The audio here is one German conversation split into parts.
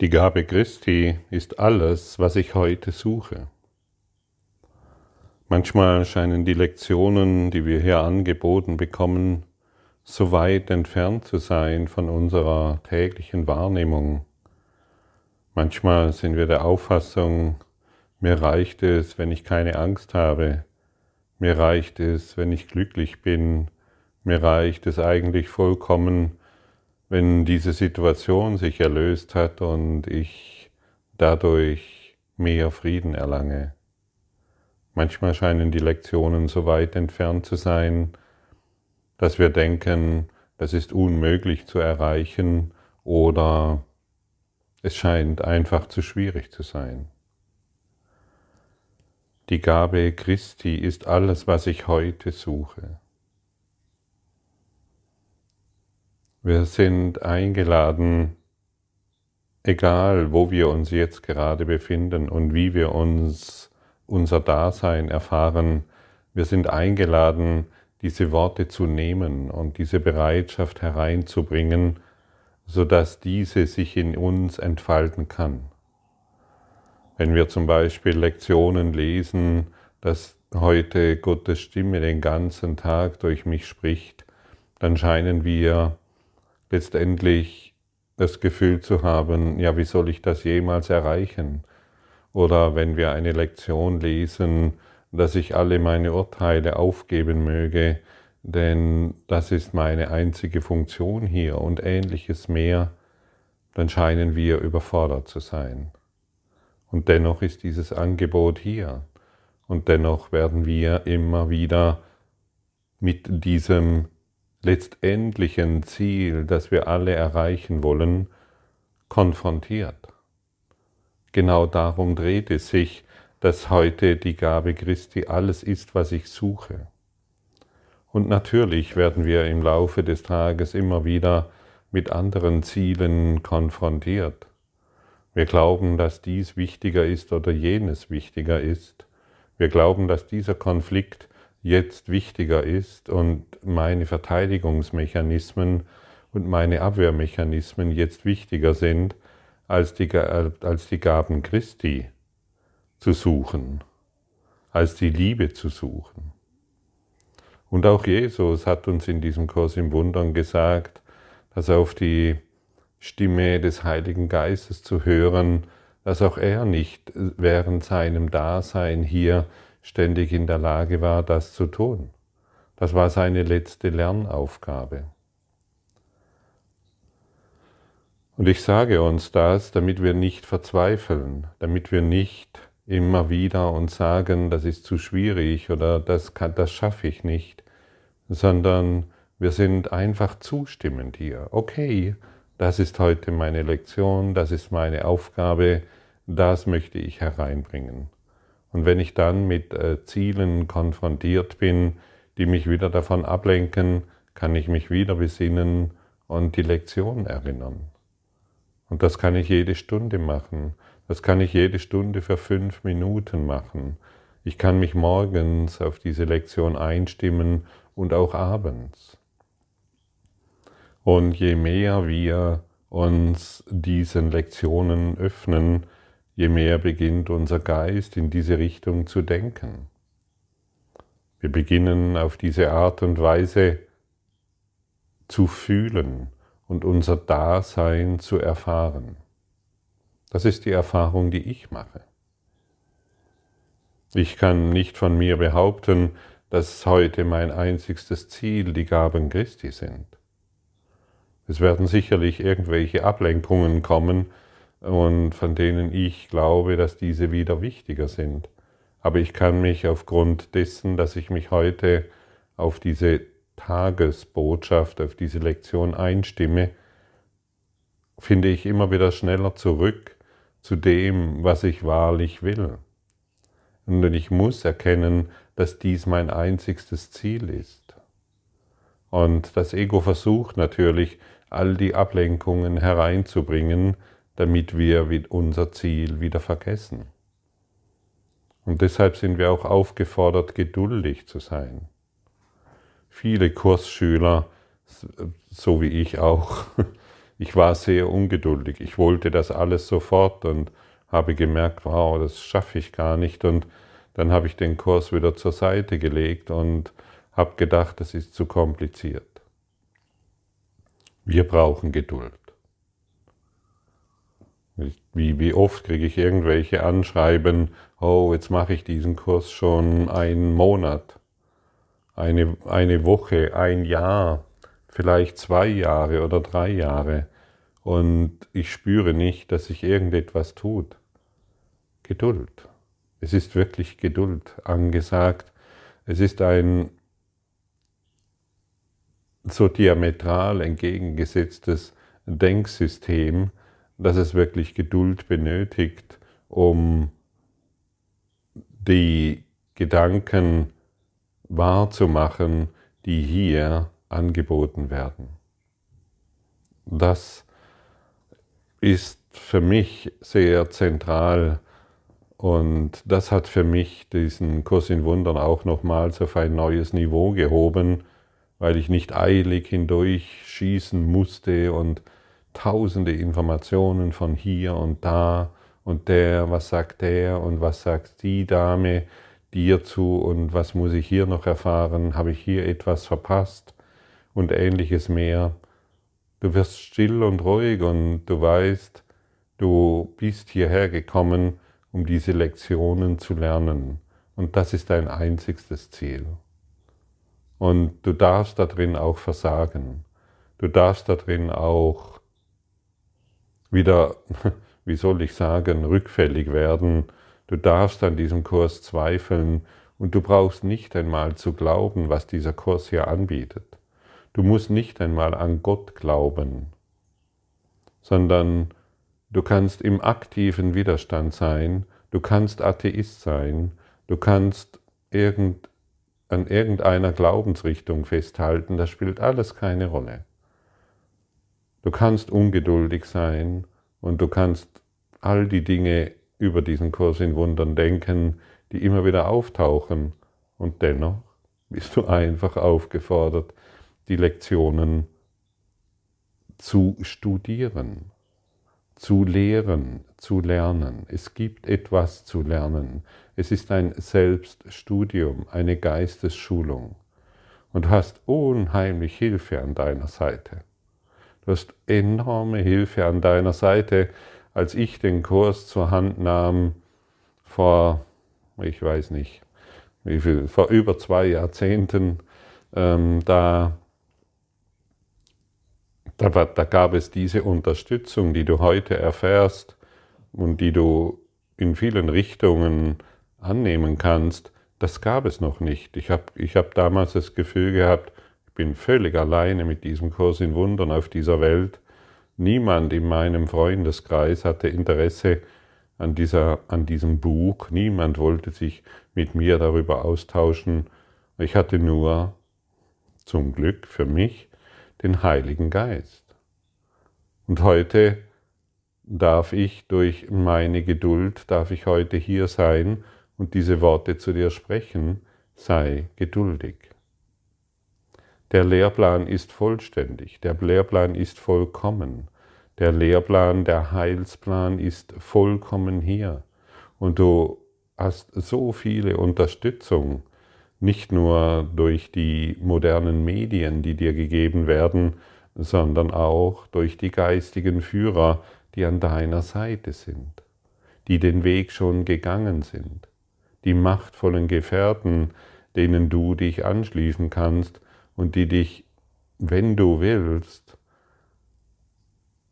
Die Gabe Christi ist alles, was ich heute suche. Manchmal scheinen die Lektionen, die wir hier angeboten bekommen, so weit entfernt zu sein von unserer täglichen Wahrnehmung. Manchmal sind wir der Auffassung, mir reicht es, wenn ich keine Angst habe, mir reicht es, wenn ich glücklich bin, mir reicht es eigentlich vollkommen, wenn diese Situation sich erlöst hat und ich dadurch mehr Frieden erlange. Manchmal scheinen die Lektionen so weit entfernt zu sein, dass wir denken, das ist unmöglich zu erreichen oder es scheint einfach zu schwierig zu sein. Die Gabe Christi ist alles, was ich heute suche. Wir sind eingeladen, egal wo wir uns jetzt gerade befinden und wie wir uns unser Dasein erfahren, wir sind eingeladen, diese Worte zu nehmen und diese Bereitschaft hereinzubringen, sodass diese sich in uns entfalten kann. Wenn wir zum Beispiel Lektionen lesen, dass heute Gottes Stimme den ganzen Tag durch mich spricht, dann scheinen wir letztendlich das Gefühl zu haben, ja, wie soll ich das jemals erreichen? Oder wenn wir eine Lektion lesen, dass ich alle meine Urteile aufgeben möge, denn das ist meine einzige Funktion hier und ähnliches mehr, dann scheinen wir überfordert zu sein. Und dennoch ist dieses Angebot hier. Und dennoch werden wir immer wieder mit diesem letztendlichen Ziel, das wir alle erreichen wollen, konfrontiert. Genau darum dreht es sich, dass heute die Gabe Christi alles ist, was ich suche. Und natürlich werden wir im Laufe des Tages immer wieder mit anderen Zielen konfrontiert. Wir glauben, dass dies wichtiger ist oder jenes wichtiger ist. Wir glauben, dass dieser Konflikt jetzt wichtiger ist und meine Verteidigungsmechanismen und meine Abwehrmechanismen jetzt wichtiger sind, als die, als die Gaben Christi zu suchen, als die Liebe zu suchen. Und auch Jesus hat uns in diesem Kurs im Wundern gesagt, dass auf die Stimme des Heiligen Geistes zu hören, dass auch er nicht während seinem Dasein hier ständig in der Lage war, das zu tun. Das war seine letzte Lernaufgabe. Und ich sage uns das, damit wir nicht verzweifeln, damit wir nicht immer wieder uns sagen, das ist zu schwierig oder das, kann, das schaffe ich nicht, sondern wir sind einfach zustimmend hier. Okay, das ist heute meine Lektion, das ist meine Aufgabe, das möchte ich hereinbringen. Und wenn ich dann mit äh, Zielen konfrontiert bin, die mich wieder davon ablenken, kann ich mich wieder besinnen und die Lektion erinnern. Und das kann ich jede Stunde machen. Das kann ich jede Stunde für fünf Minuten machen. Ich kann mich morgens auf diese Lektion einstimmen und auch abends. Und je mehr wir uns diesen Lektionen öffnen, je mehr beginnt unser Geist in diese Richtung zu denken. Wir beginnen auf diese Art und Weise zu fühlen und unser Dasein zu erfahren. Das ist die Erfahrung, die ich mache. Ich kann nicht von mir behaupten, dass heute mein einzigstes Ziel die Gaben Christi sind. Es werden sicherlich irgendwelche Ablenkungen kommen, und von denen ich glaube, dass diese wieder wichtiger sind. Aber ich kann mich aufgrund dessen, dass ich mich heute auf diese Tagesbotschaft, auf diese Lektion einstimme, finde ich immer wieder schneller zurück zu dem, was ich wahrlich will. Und ich muss erkennen, dass dies mein einzigstes Ziel ist. Und das Ego versucht natürlich, all die Ablenkungen hereinzubringen, damit wir unser Ziel wieder vergessen. Und deshalb sind wir auch aufgefordert, geduldig zu sein. Viele Kursschüler, so wie ich auch, Ich war sehr ungeduldig. Ich wollte das alles sofort und habe gemerkt, wow, das schaffe ich gar nicht. Und dann habe ich den Kurs wieder zur Seite gelegt und habe gedacht, das ist zu kompliziert. Wir brauchen Geduld. Wie, wie oft kriege ich irgendwelche Anschreiben, oh, jetzt mache ich diesen Kurs schon einen Monat, eine, eine Woche, ein Jahr, vielleicht zwei Jahre oder drei Jahre und ich spüre nicht, dass sich irgendetwas tut. Geduld. Es ist wirklich Geduld angesagt. Es ist ein so diametral entgegengesetztes Denksystem, dass es wirklich Geduld benötigt, um die Gedanken wahrzumachen, die hier angeboten werden. Das ist für mich sehr zentral und das hat für mich diesen Kurs in Wundern auch nochmals auf ein neues Niveau gehoben, weil ich nicht eilig hindurch schießen musste und tausende Informationen von hier und da und der, was sagt der und was sagt die Dame dir zu und was muss ich hier noch erfahren, habe ich hier etwas verpasst und ähnliches mehr. Du wirst still und ruhig und du weißt, du bist hierher gekommen, um diese Lektionen zu lernen. Und das ist dein einzigstes Ziel. Und du darfst darin auch versagen. Du darfst darin auch wieder, wie soll ich sagen, rückfällig werden. Du darfst an diesem Kurs zweifeln und du brauchst nicht einmal zu glauben, was dieser Kurs hier anbietet. Du musst nicht einmal an Gott glauben, sondern du kannst im aktiven Widerstand sein, du kannst Atheist sein, du kannst irgend, an irgendeiner Glaubensrichtung festhalten, das spielt alles keine Rolle. Du kannst ungeduldig sein und du kannst all die Dinge über diesen Kurs in Wundern denken, die immer wieder auftauchen. Und dennoch bist du einfach aufgefordert, die Lektionen zu studieren, zu lehren, zu lernen. Es gibt etwas zu lernen. Es ist ein Selbststudium, eine Geistesschulung. Und du hast unheimlich Hilfe an deiner Seite. Du hast enorme Hilfe an deiner Seite. Als ich den Kurs zur Hand nahm, vor, ich weiß nicht, wie viel, vor über zwei Jahrzehnten, ähm, da, da, da gab es diese Unterstützung, die du heute erfährst und die du in vielen Richtungen annehmen kannst, das gab es noch nicht. Ich habe ich hab damals das Gefühl gehabt, bin völlig alleine mit diesem Kurs in Wundern auf dieser Welt. Niemand in meinem Freundeskreis hatte Interesse an, dieser, an diesem Buch. Niemand wollte sich mit mir darüber austauschen. Ich hatte nur, zum Glück für mich, den Heiligen Geist. Und heute darf ich durch meine Geduld, darf ich heute hier sein und diese Worte zu dir sprechen, sei geduldig. Der Lehrplan ist vollständig, der Lehrplan ist vollkommen, der Lehrplan, der Heilsplan ist vollkommen hier. Und du hast so viele Unterstützung, nicht nur durch die modernen Medien, die dir gegeben werden, sondern auch durch die geistigen Führer, die an deiner Seite sind, die den Weg schon gegangen sind, die machtvollen Gefährten, denen du dich anschließen kannst und die dich, wenn du willst,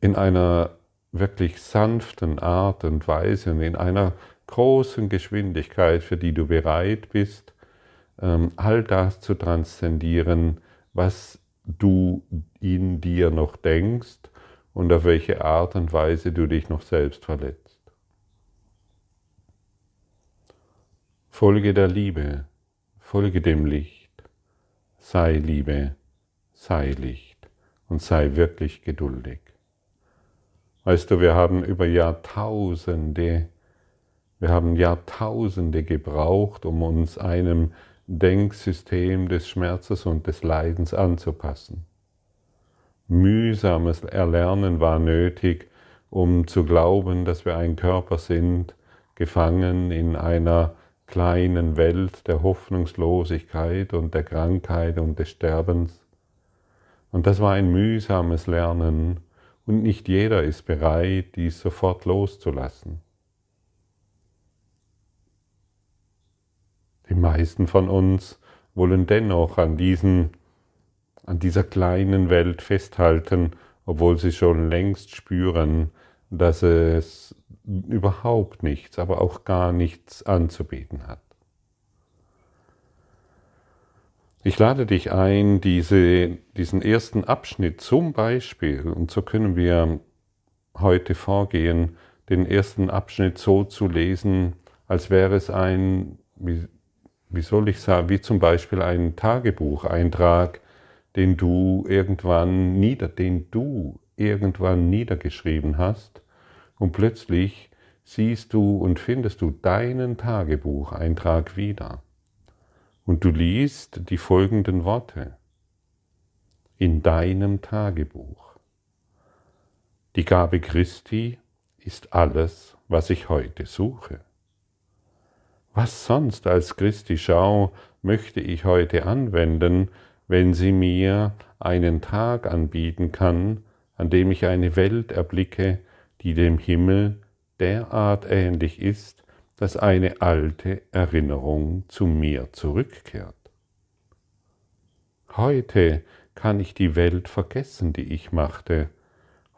in einer wirklich sanften Art und Weise und in einer großen Geschwindigkeit, für die du bereit bist, ähm, all das zu transzendieren, was du in dir noch denkst und auf welche Art und Weise du dich noch selbst verletzt. Folge der Liebe, folge dem Licht sei Liebe, sei Licht und sei wirklich geduldig. Weißt du, wir haben über Jahrtausende, wir haben Jahrtausende gebraucht, um uns einem Denksystem des Schmerzes und des Leidens anzupassen. mühsames Erlernen war nötig, um zu glauben, dass wir ein Körper sind, gefangen in einer kleinen Welt der Hoffnungslosigkeit und der Krankheit und des Sterbens. Und das war ein mühsames Lernen, und nicht jeder ist bereit, dies sofort loszulassen. Die meisten von uns wollen dennoch an, diesen, an dieser kleinen Welt festhalten, obwohl sie schon längst spüren, dass es überhaupt nichts, aber auch gar nichts anzubieten hat. Ich lade dich ein, diese, diesen ersten Abschnitt zum Beispiel, und so können wir heute vorgehen, den ersten Abschnitt so zu lesen, als wäre es ein, wie, wie soll ich sagen, wie zum Beispiel ein Tagebucheintrag, den du irgendwann nieder, den du irgendwann niedergeschrieben hast und plötzlich siehst du und findest du deinen Tagebucheintrag wieder. Und du liest die folgenden Worte in deinem Tagebuch. Die Gabe Christi ist alles, was ich heute suche. Was sonst als Christi Schau möchte ich heute anwenden, wenn sie mir einen Tag anbieten kann, an dem ich eine Welt erblicke, die dem Himmel derart ähnlich ist, dass eine alte Erinnerung zu mir zurückkehrt. Heute kann ich die Welt vergessen, die ich machte.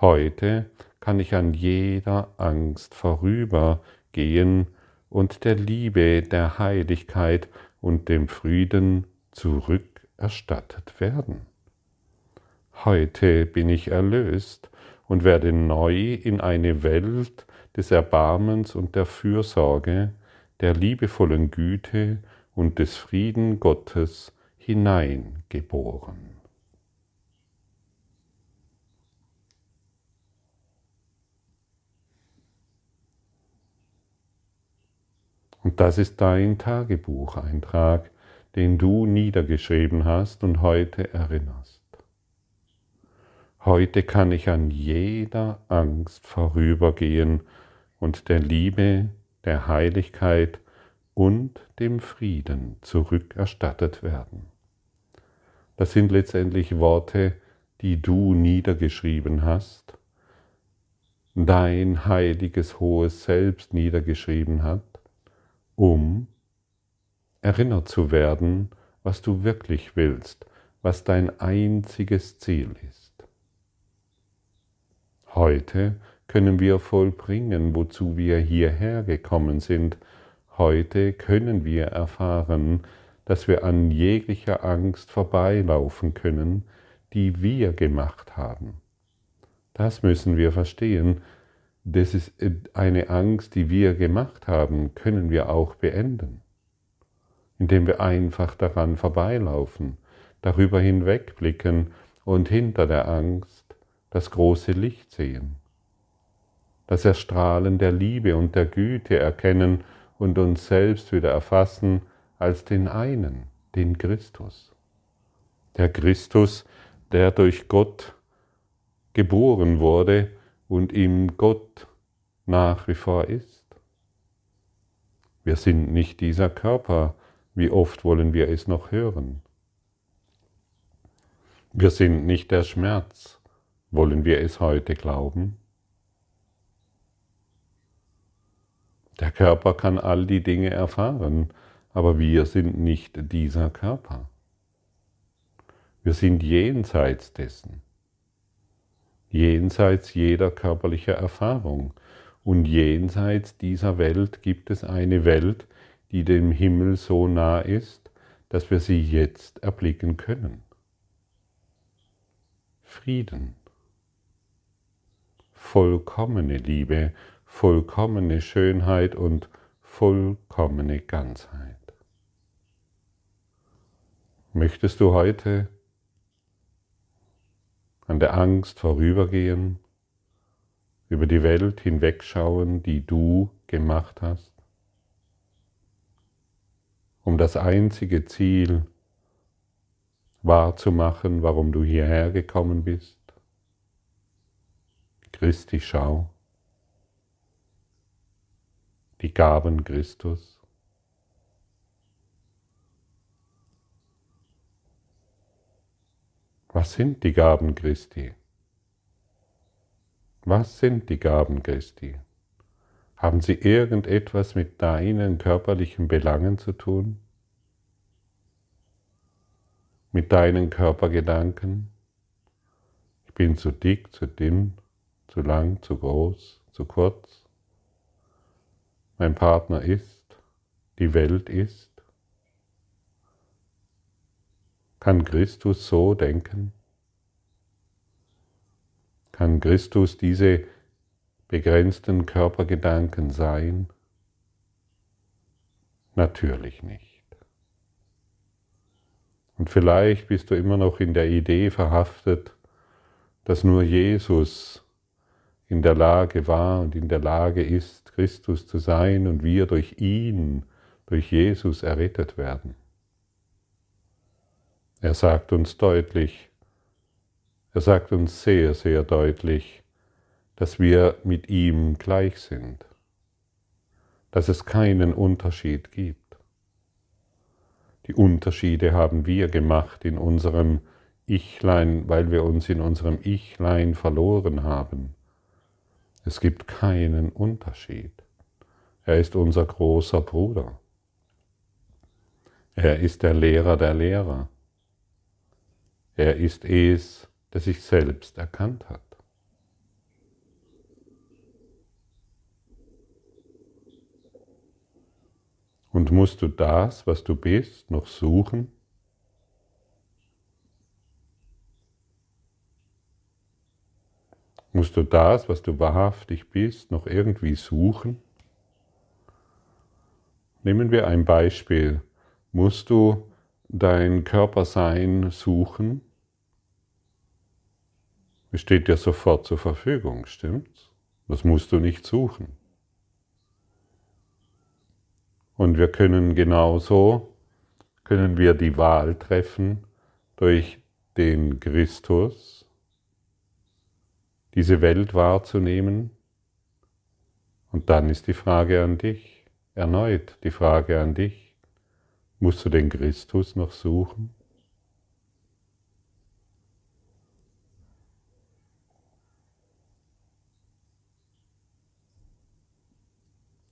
Heute kann ich an jeder Angst vorübergehen und der Liebe, der Heiligkeit und dem Frieden zurückerstattet werden. Heute bin ich erlöst und werde neu in eine Welt des Erbarmens und der Fürsorge, der liebevollen Güte und des Frieden Gottes hineingeboren. Und das ist dein Tagebucheintrag, den du niedergeschrieben hast und heute erinnerst. Heute kann ich an jeder Angst vorübergehen und der Liebe, der Heiligkeit und dem Frieden zurückerstattet werden. Das sind letztendlich Worte, die du niedergeschrieben hast, dein heiliges hohes Selbst niedergeschrieben hat um erinnert zu werden, was du wirklich willst, was dein einziges Ziel ist. Heute können wir vollbringen, wozu wir hierher gekommen sind. Heute können wir erfahren, dass wir an jeglicher Angst vorbeilaufen können, die wir gemacht haben. Das müssen wir verstehen, das ist äh, eine Angst, die wir gemacht haben, können wir auch beenden, indem wir einfach daran vorbeilaufen, darüber hinwegblicken und hinter der Angst das große Licht sehen, das Erstrahlen der Liebe und der Güte erkennen und uns selbst wieder erfassen als den einen, den Christus. Der Christus, der durch Gott geboren wurde, und ihm Gott nach wie vor ist. Wir sind nicht dieser Körper, wie oft wollen wir es noch hören. Wir sind nicht der Schmerz, wollen wir es heute glauben? Der Körper kann all die Dinge erfahren, aber wir sind nicht dieser Körper. Wir sind jenseits dessen jenseits jeder körperlicher Erfahrung. Und jenseits dieser Welt gibt es eine Welt, die dem Himmel so nah ist, dass wir sie jetzt erblicken können. Frieden, vollkommene Liebe, vollkommene Schönheit und vollkommene Ganzheit. Möchtest du heute an der Angst vorübergehen, über die Welt hinwegschauen, die du gemacht hast, um das einzige Ziel wahrzumachen, warum du hierher gekommen bist. Christi Schau, die Gaben Christus. Was sind die Gaben Christi? Was sind die Gaben Christi? Haben sie irgendetwas mit deinen körperlichen Belangen zu tun? Mit deinen Körpergedanken? Ich bin zu dick, zu dünn, zu lang, zu groß, zu kurz. Mein Partner ist, die Welt ist. Kann Christus so denken? Kann Christus diese begrenzten Körpergedanken sein? Natürlich nicht. Und vielleicht bist du immer noch in der Idee verhaftet, dass nur Jesus in der Lage war und in der Lage ist, Christus zu sein und wir durch ihn, durch Jesus errettet werden. Er sagt uns deutlich, er sagt uns sehr, sehr deutlich, dass wir mit ihm gleich sind, dass es keinen Unterschied gibt. Die Unterschiede haben wir gemacht in unserem Ichlein, weil wir uns in unserem Ichlein verloren haben. Es gibt keinen Unterschied. Er ist unser großer Bruder. Er ist der Lehrer der Lehrer. Er ist es, der sich selbst erkannt hat. Und musst du das, was du bist, noch suchen? Musst du das, was du wahrhaftig bist, noch irgendwie suchen? Nehmen wir ein Beispiel. Musst du dein Körpersein suchen? Es steht dir sofort zur Verfügung, stimmt's? Das musst du nicht suchen. Und wir können genauso, können wir die Wahl treffen durch den Christus, diese Welt wahrzunehmen. Und dann ist die Frage an dich, erneut die Frage an dich, musst du den Christus noch suchen?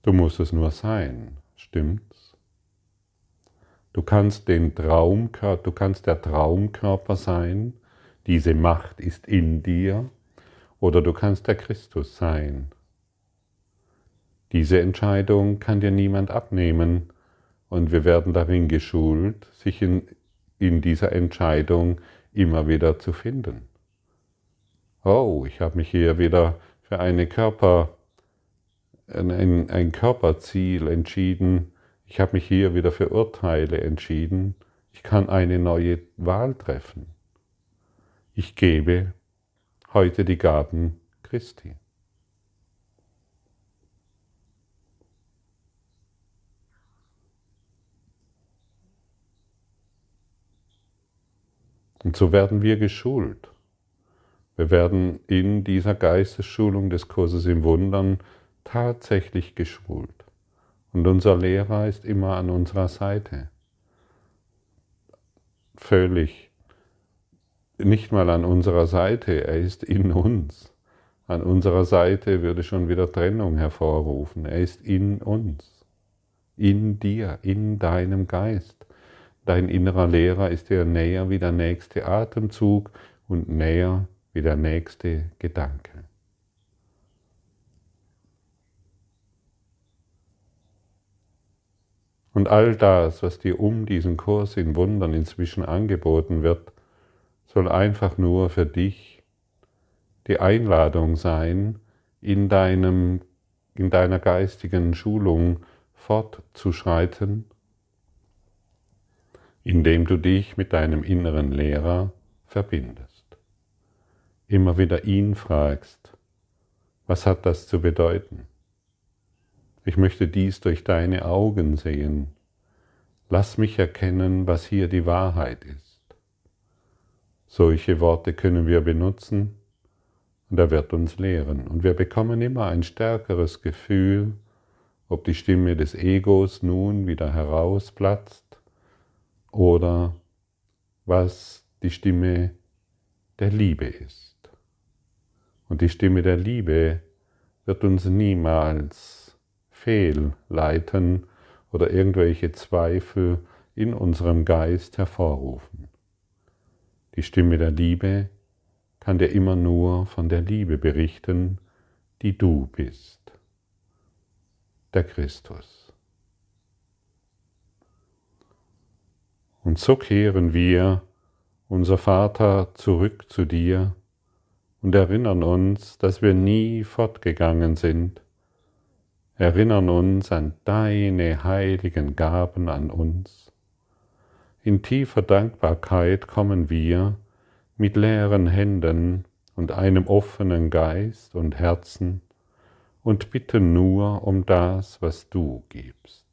Du musst es nur sein, stimmt's? Du kannst den Traumkörper, du kannst der Traumkörper sein, diese Macht ist in dir, oder du kannst der Christus sein. Diese Entscheidung kann dir niemand abnehmen und wir werden darin geschult, sich in, in dieser Entscheidung immer wieder zu finden. Oh, ich habe mich hier wieder für eine Körper ein, ein Körperziel entschieden. Ich habe mich hier wieder für Urteile entschieden. Ich kann eine neue Wahl treffen. Ich gebe heute die Gaben Christi. Und so werden wir geschult. Wir werden in dieser Geistesschulung des Kurses im Wundern tatsächlich geschult. Und unser Lehrer ist immer an unserer Seite. Völlig nicht mal an unserer Seite, er ist in uns. An unserer Seite würde schon wieder Trennung hervorrufen. Er ist in uns, in dir, in deinem Geist. Dein innerer Lehrer ist dir näher wie der nächste Atemzug und näher wie der nächste Gedanke. Und all das, was dir um diesen Kurs in Wundern inzwischen angeboten wird, soll einfach nur für dich die Einladung sein, in, deinem, in deiner geistigen Schulung fortzuschreiten, indem du dich mit deinem inneren Lehrer verbindest. Immer wieder ihn fragst, was hat das zu bedeuten? Ich möchte dies durch deine Augen sehen. Lass mich erkennen, was hier die Wahrheit ist. Solche Worte können wir benutzen und er wird uns lehren. Und wir bekommen immer ein stärkeres Gefühl, ob die Stimme des Egos nun wieder herausplatzt oder was die Stimme der Liebe ist. Und die Stimme der Liebe wird uns niemals fehlleiten oder irgendwelche Zweifel in unserem Geist hervorrufen. Die Stimme der Liebe kann dir immer nur von der Liebe berichten, die du bist, der Christus. Und so kehren wir, unser Vater, zurück zu dir und erinnern uns, dass wir nie fortgegangen sind, erinnern uns an deine heiligen Gaben an uns. In tiefer Dankbarkeit kommen wir mit leeren Händen und einem offenen Geist und Herzen und bitten nur um das, was du gibst.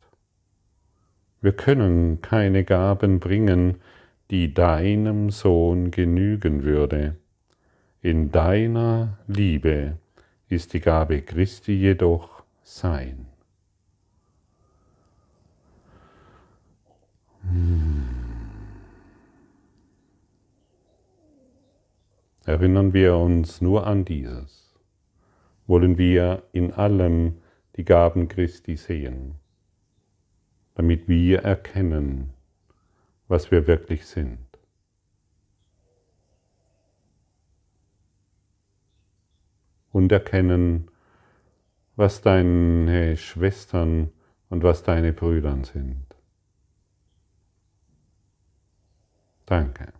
Wir können keine Gaben bringen, die deinem Sohn genügen würde. In deiner Liebe ist die Gabe Christi jedoch sein. Erinnern wir uns nur an dieses. Wollen wir in allem die Gaben Christi sehen, damit wir erkennen, was wir wirklich sind. Und erkennen, was deine Schwestern und was deine Brüder sind. Danke.